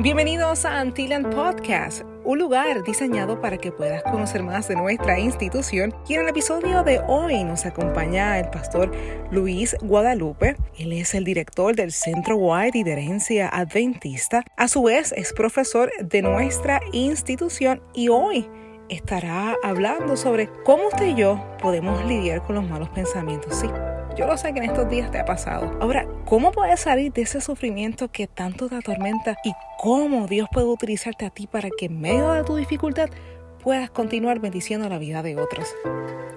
Bienvenidos a Antillan Podcast, un lugar diseñado para que puedas conocer más de nuestra institución. Y en el episodio de hoy nos acompaña el pastor Luis Guadalupe. Él es el director del Centro White de Herencia Adventista. A su vez es profesor de nuestra institución y hoy estará hablando sobre cómo usted y yo podemos lidiar con los malos pensamientos. Sí, yo lo sé que en estos días te ha pasado. Ahora, ¿cómo puedes salir de ese sufrimiento que tanto te atormenta y cómo Dios puede utilizarte a ti para que en medio de tu dificultad puedas continuar bendiciendo la vida de otros?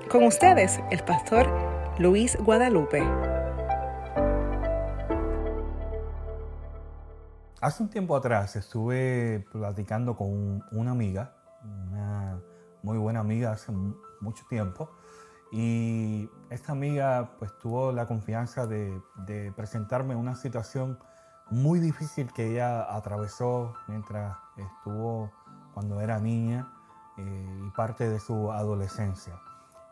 Con ustedes, el pastor Luis Guadalupe. Hace un tiempo atrás estuve platicando con una amiga, una muy buena amiga hace mucho tiempo, y esta amiga pues tuvo la confianza de, presentarme una situación muy difícil que ella atravesó mientras estuvo cuando era niña eh, y parte de su adolescencia.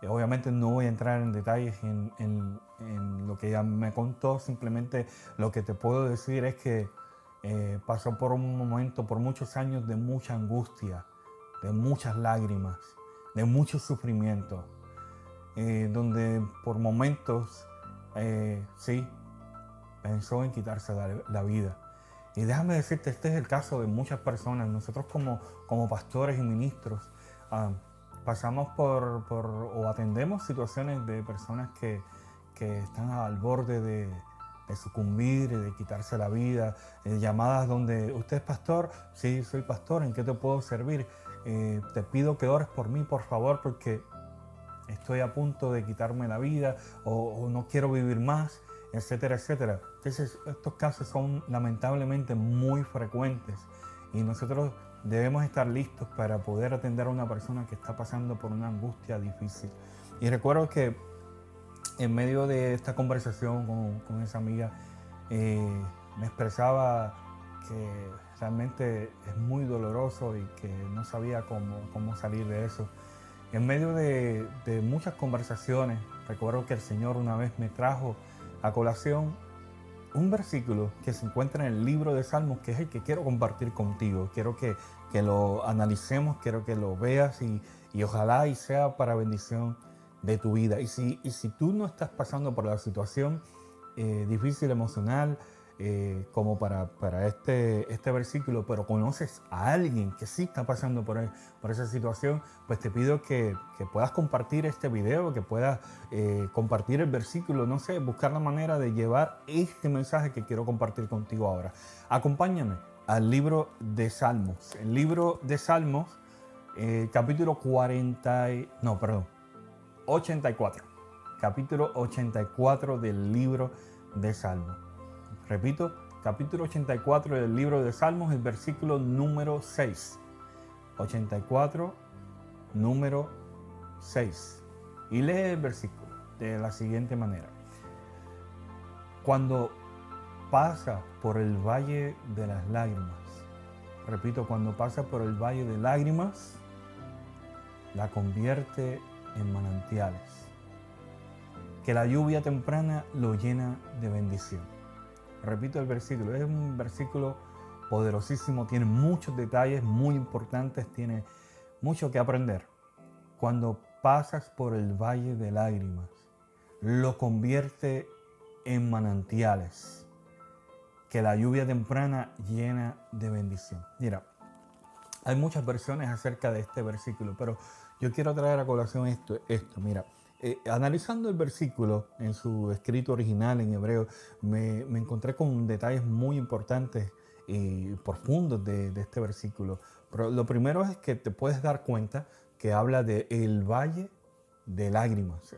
Eh, obviamente no voy a entrar en detalles en, en, lo que ella me contó, simplemente lo que te puedo decir es que eh, pasó por un momento, por muchos años de mucha angustia, de muchas lágrimas, de mucho sufrimiento eh, donde por momentos eh, sí pensó en quitarse la, vida. Y déjame decirte, este es el caso de muchas personas. Nosotros como, como pastores y ministros ah, pasamos por, por, o atendemos situaciones de personas que, que están al borde de, de sucumbir, de quitarse la vida, eh, llamadas donde usted es pastor, sí, soy pastor, ¿en qué te puedo servir? te pido que ores por mí, por favor, porque estoy a punto de quitarme la vida o, no quiero vivir más, etcétera, etcétera. Entonces, estos casos son lamentablemente muy frecuentes y nosotros debemos estar listos para poder atender a una persona que está pasando por una angustia difícil. Y recuerdo que en medio de esta conversación con, esa amiga, eh, me expresaba que realmente es muy doloroso y que no sabía cómo, cómo salir de eso. En medio de, muchas conversaciones, recuerdo que el Señor una vez me trajo a colación un versículo que se encuentra en el libro de Salmos, que es el que quiero compartir contigo. Quiero que, lo analicemos, quiero que lo veas y, ojalá y sea para bendición de tu vida. Y si, y si tú no estás pasando por la situación eh, difícil emocional, eh, como para, para este, este versículo, pero conoces a alguien que sí está pasando por, por esa situación, pues te pido que, que puedas compartir este video, que puedas eh, compartir el versículo, no sé, buscar la manera de llevar este mensaje que quiero compartir contigo ahora. Acompáñame al libro de Salmos. El libro de Salmos, eh, capítulo 40, no, perdón, 84. Capítulo 84 del libro de Salmos. Repito, capítulo 84 del libro de Salmos, el versículo número 6. 84, número 6. Y lee el versículo de la siguiente manera. Cuando pasa por el valle de las lágrimas, repito, cuando pasa por el valle de lágrimas, la convierte en manantiales. Que la lluvia temprana lo llena de bendición repito el versículo, es un versículo poderosísimo, tiene muchos detalles muy importantes, tiene mucho que aprender. Cuando pasas por el valle de lágrimas, lo convierte en manantiales, que la lluvia temprana llena de bendición. Mira, hay muchas versiones acerca de este versículo, pero yo quiero traer a colación esto, esto, mira. Eh, analizando el versículo en su escrito original en hebreo, me, encontré con detalles muy importantes y profundos de, este versículo. Pero lo primero es que te puedes dar cuenta que habla de el valle de lágrimas.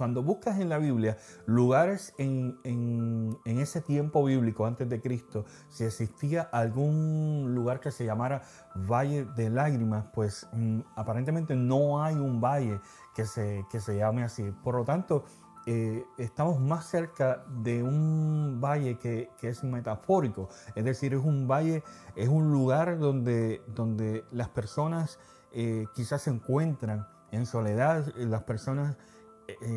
Cuando buscas en la Biblia lugares en, ese tiempo bíblico, antes de Cristo, si existía algún lugar que se llamara Valle de Lágrimas, pues mm, aparentemente no hay un valle que se, que se llame así. Por lo tanto, eh, estamos más cerca de un valle que, es metafórico, es decir, es un valle, es un lugar donde, donde las personas eh, quizás se encuentran en soledad, las personas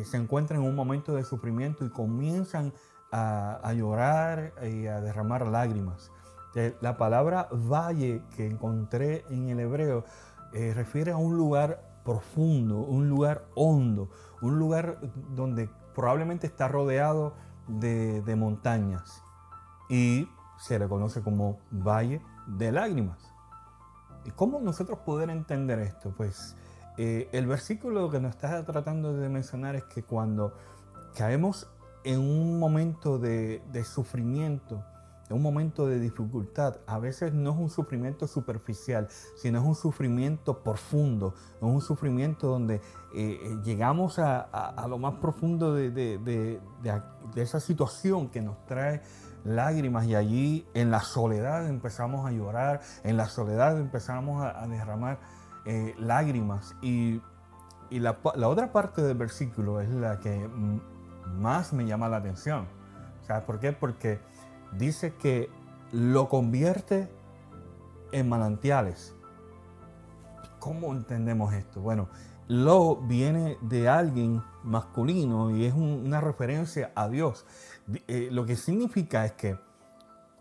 se encuentran en un momento de sufrimiento y comienzan a, llorar y a derramar lágrimas. La palabra valle que encontré en el hebreo eh, refiere a un lugar profundo, un lugar hondo, un lugar donde probablemente está rodeado de, montañas y se le conoce como valle de lágrimas. ¿Y cómo nosotros poder entender esto? Pues eh, el versículo que nos está tratando de mencionar es que cuando caemos en un momento de, sufrimiento, en un momento de dificultad, a veces no es un sufrimiento superficial, sino es un sufrimiento profundo, es un sufrimiento donde eh, eh, llegamos a, lo más profundo de, esa situación que nos trae lágrimas. Y allí en la soledad empezamos a llorar, en la soledad empezamos a, derramar eh, lágrimas. Y, la, la, otra parte del versículo es la que más me llama la atención. ¿Sabes por qué? Porque dice que lo convierte en manantiales. ¿Cómo entendemos esto? Bueno, lo viene de alguien masculino y es una referencia a Dios. Eh, lo que significa es que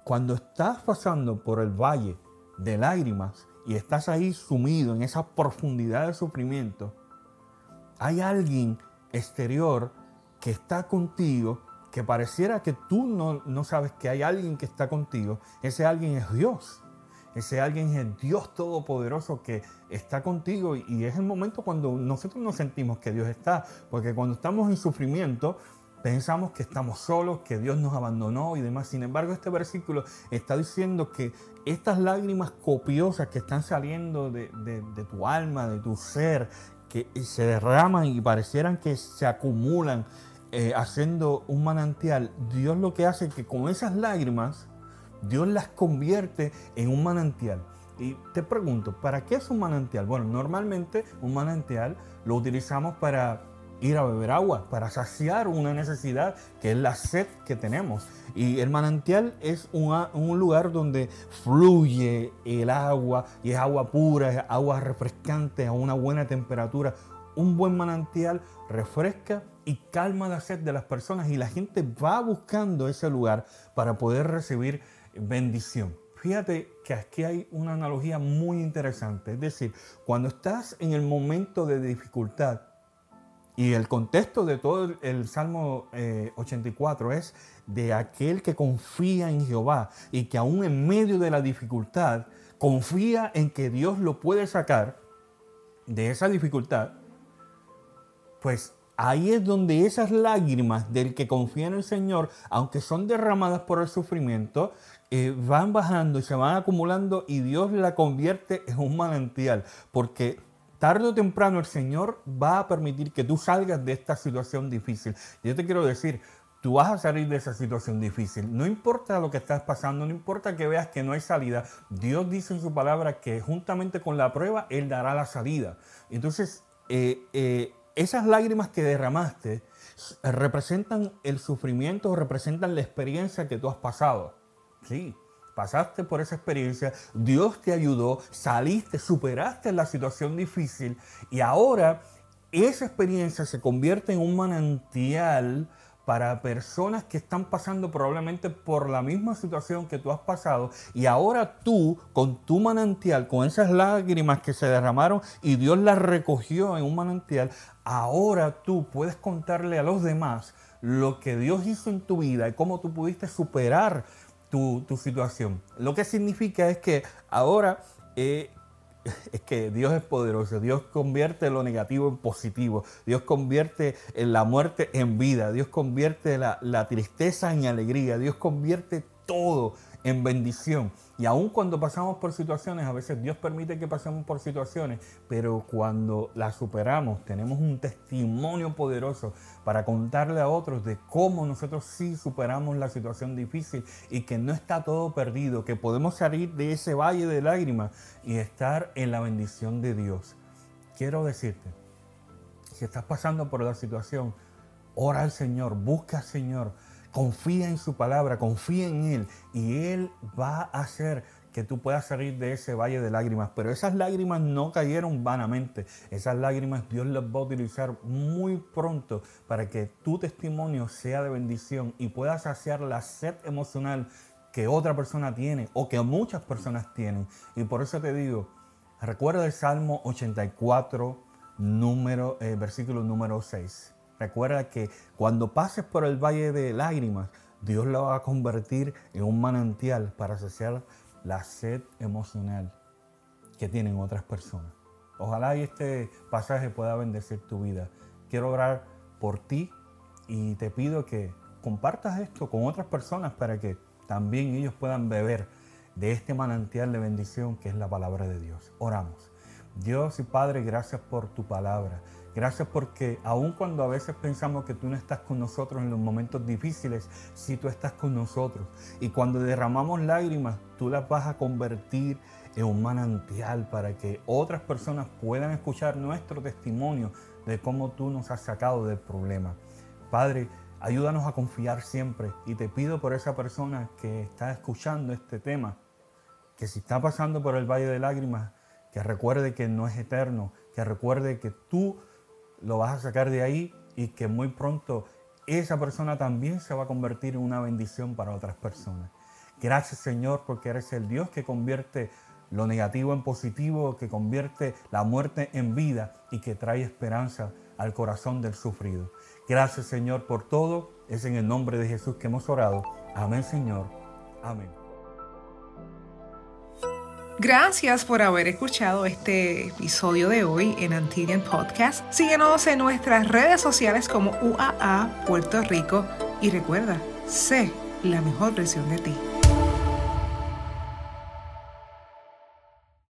cuando estás pasando por el valle de lágrimas y estás ahí sumido en esa profundidad de sufrimiento, hay alguien exterior que está contigo que pareciera que tú no, no, sabes que hay alguien que está contigo, ese alguien es Dios. Ese alguien es Dios Todopoderoso que está contigo y es el momento cuando nosotros nos sentimos que Dios está, porque cuando estamos en sufrimiento pensamos que estamos solos, que Dios nos abandonó y demás. Sin embargo, este versículo está diciendo que estas lágrimas copiosas que están saliendo de, tu alma, de tu ser, que se derraman y parecieran que se acumulan eh, haciendo un manantial, Dios lo que hace es que con esas lágrimas, Dios las convierte en un manantial. Y te pregunto, ¿para qué es un manantial? Bueno, normalmente un manantial lo utilizamos para ir a beber agua, para saciar una necesidad que es la sed que tenemos. Y el manantial es un lugar donde fluye el agua y es agua pura, es agua refrescante a una buena temperatura. Un buen manantial refresca y calma la sed de las personas y la gente va buscando ese lugar para poder recibir bendición. Fíjate que aquí hay una analogía muy interesante, es decir, cuando estás en el momento de dificultad, y el contexto de todo el, Salmo 84 eh, es de aquel que confía en Jehová y que aún en medio de la dificultad confía en que Dios lo puede sacar de esa dificultad, pues Ahí es donde esas lágrimas del que confía en el Señor, aunque son derramadas por el sufrimiento, eh, van bajando y se van acumulando y Dios la convierte en un manantial. Porque tarde o temprano el Señor va a permitir que tú salgas de esta situación difícil. Yo te quiero decir, tú vas a salir de esa situación difícil. No importa lo que estás pasando, no importa que veas que no hay salida. Dios dice en su palabra que juntamente con la prueba, Él dará la salida. Entonces, eh, eh, esas lágrimas que derramaste representan el sufrimiento, representan la experiencia que tú has pasado. Sí, pasaste por esa experiencia, Dios te ayudó, saliste, superaste la situación difícil y ahora esa experiencia se convierte en un manantial para personas que están pasando probablemente por la misma situación que tú has pasado y ahora tú con tu manantial, con esas lágrimas que se derramaron y Dios las recogió en un manantial, ahora tú puedes contarle a los demás lo que Dios hizo en tu vida y cómo tú pudiste superar tu, situación. Lo que significa es que ahora eh, es que Dios es poderoso. Dios convierte lo negativo en positivo. Dios convierte la muerte en vida. Dios convierte la, la tristeza en alegría. Dios convierte todo en bendición. Y aun cuando pasamos por situaciones, a veces Dios permite que pasemos por situaciones, pero cuando las superamos, tenemos un testimonio poderoso para contarle a otros de cómo nosotros sí superamos la situación difícil y que no está todo perdido, que podemos salir de ese valle de lágrimas y estar en la bendición de Dios. Quiero decirte, si estás pasando por la situación, ora al Señor, busca al Señor Confía en su palabra, confía en Él y Él va a hacer que tú puedas salir de ese valle de lágrimas. Pero esas lágrimas no cayeron vanamente. Esas lágrimas Dios las va a utilizar muy pronto para que tu testimonio sea de bendición y puedas saciar la sed emocional que otra persona tiene o que muchas personas tienen. Y por eso te digo, recuerda el Salmo 84, número, eh, versículo número 6. Recuerda que cuando pases por el valle de lágrimas, Dios lo va a convertir en un manantial para saciar la sed emocional que tienen otras personas. Ojalá este pasaje pueda bendecir tu vida. Quiero orar por ti y te pido que compartas esto con otras personas para que también ellos puedan beber de este manantial de bendición que es la palabra de Dios. Oramos. Dios y Padre, gracias por tu palabra. Gracias porque aun cuando a veces pensamos que tú no estás con nosotros en los momentos difíciles, sí tú estás con nosotros. Y cuando derramamos lágrimas, tú las vas a convertir en un manantial para que otras personas puedan escuchar nuestro testimonio de cómo tú nos has sacado del problema. Padre, Ayúdanos a confiar siempre y te pido por esa persona que está escuchando este tema, que si está pasando por el valle de lágrimas, que recuerde que no es eterno, que recuerde que tú lo vas a sacar de ahí y que muy pronto esa persona también se va a convertir en una bendición para otras personas. Gracias Señor porque eres el Dios que convierte lo negativo en positivo, que convierte la muerte en vida y que trae esperanza al corazón del sufrido. Gracias Señor por todo. Es en el nombre de Jesús que hemos orado. Amén Señor. Amén. Gracias por haber escuchado este episodio de hoy en Antillian Podcast. Síguenos en nuestras redes sociales como UAA Puerto Rico y recuerda, sé la mejor versión de ti.